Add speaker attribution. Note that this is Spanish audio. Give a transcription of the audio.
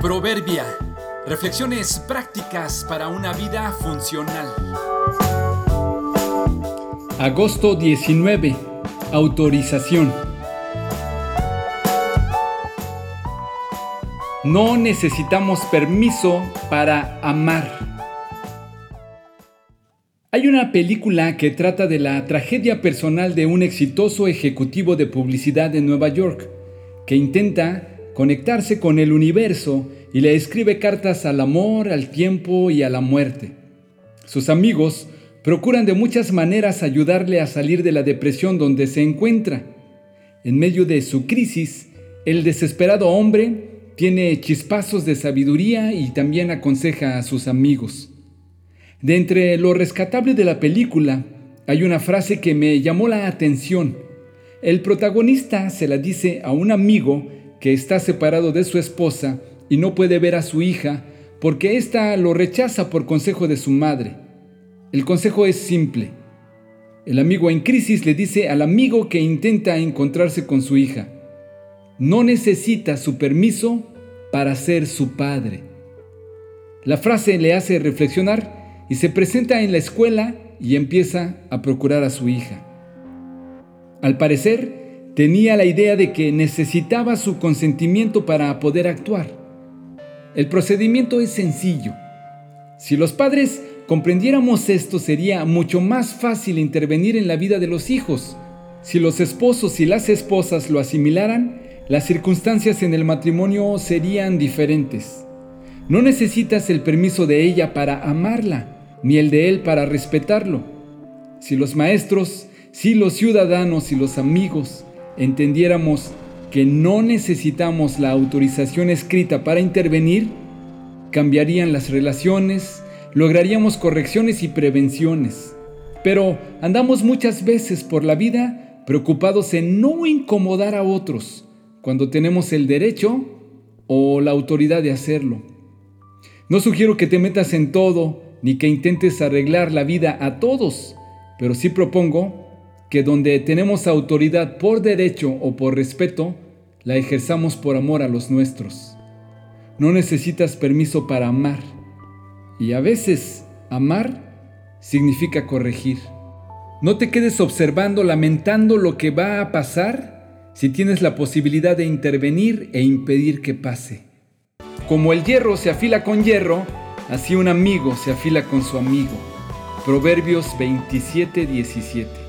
Speaker 1: Proverbia. Reflexiones prácticas para una vida funcional.
Speaker 2: Agosto 19. Autorización. No necesitamos permiso para amar. Hay una película que trata de la tragedia personal de un exitoso ejecutivo de publicidad de Nueva York, que intenta conectarse con el universo y le escribe cartas al amor, al tiempo y a la muerte. Sus amigos procuran de muchas maneras ayudarle a salir de la depresión donde se encuentra. En medio de su crisis, el desesperado hombre tiene chispazos de sabiduría y también aconseja a sus amigos. De entre lo rescatable de la película, hay una frase que me llamó la atención. El protagonista se la dice a un amigo que está separado de su esposa y no puede ver a su hija porque ésta lo rechaza por consejo de su madre. El consejo es simple. El amigo en crisis le dice al amigo que intenta encontrarse con su hija, no necesita su permiso para ser su padre. La frase le hace reflexionar y se presenta en la escuela y empieza a procurar a su hija. Al parecer, tenía la idea de que necesitaba su consentimiento para poder actuar. El procedimiento es sencillo. Si los padres comprendiéramos esto, sería mucho más fácil intervenir en la vida de los hijos. Si los esposos y las esposas lo asimilaran, las circunstancias en el matrimonio serían diferentes. No necesitas el permiso de ella para amarla, ni el de él para respetarlo. Si los maestros, si los ciudadanos y los amigos entendiéramos que no necesitamos la autorización escrita para intervenir, cambiarían las relaciones, lograríamos correcciones y prevenciones. Pero andamos muchas veces por la vida preocupados en no incomodar a otros cuando tenemos el derecho o la autoridad de hacerlo. No sugiero que te metas en todo ni que intentes arreglar la vida a todos, pero sí propongo que donde tenemos autoridad por derecho o por respeto, la ejerzamos por amor a los nuestros. No necesitas permiso para amar. Y a veces amar significa corregir. No te quedes observando, lamentando lo que va a pasar si tienes la posibilidad de intervenir e impedir que pase. Como el hierro se afila con hierro, así un amigo se afila con su amigo. Proverbios 27, 17.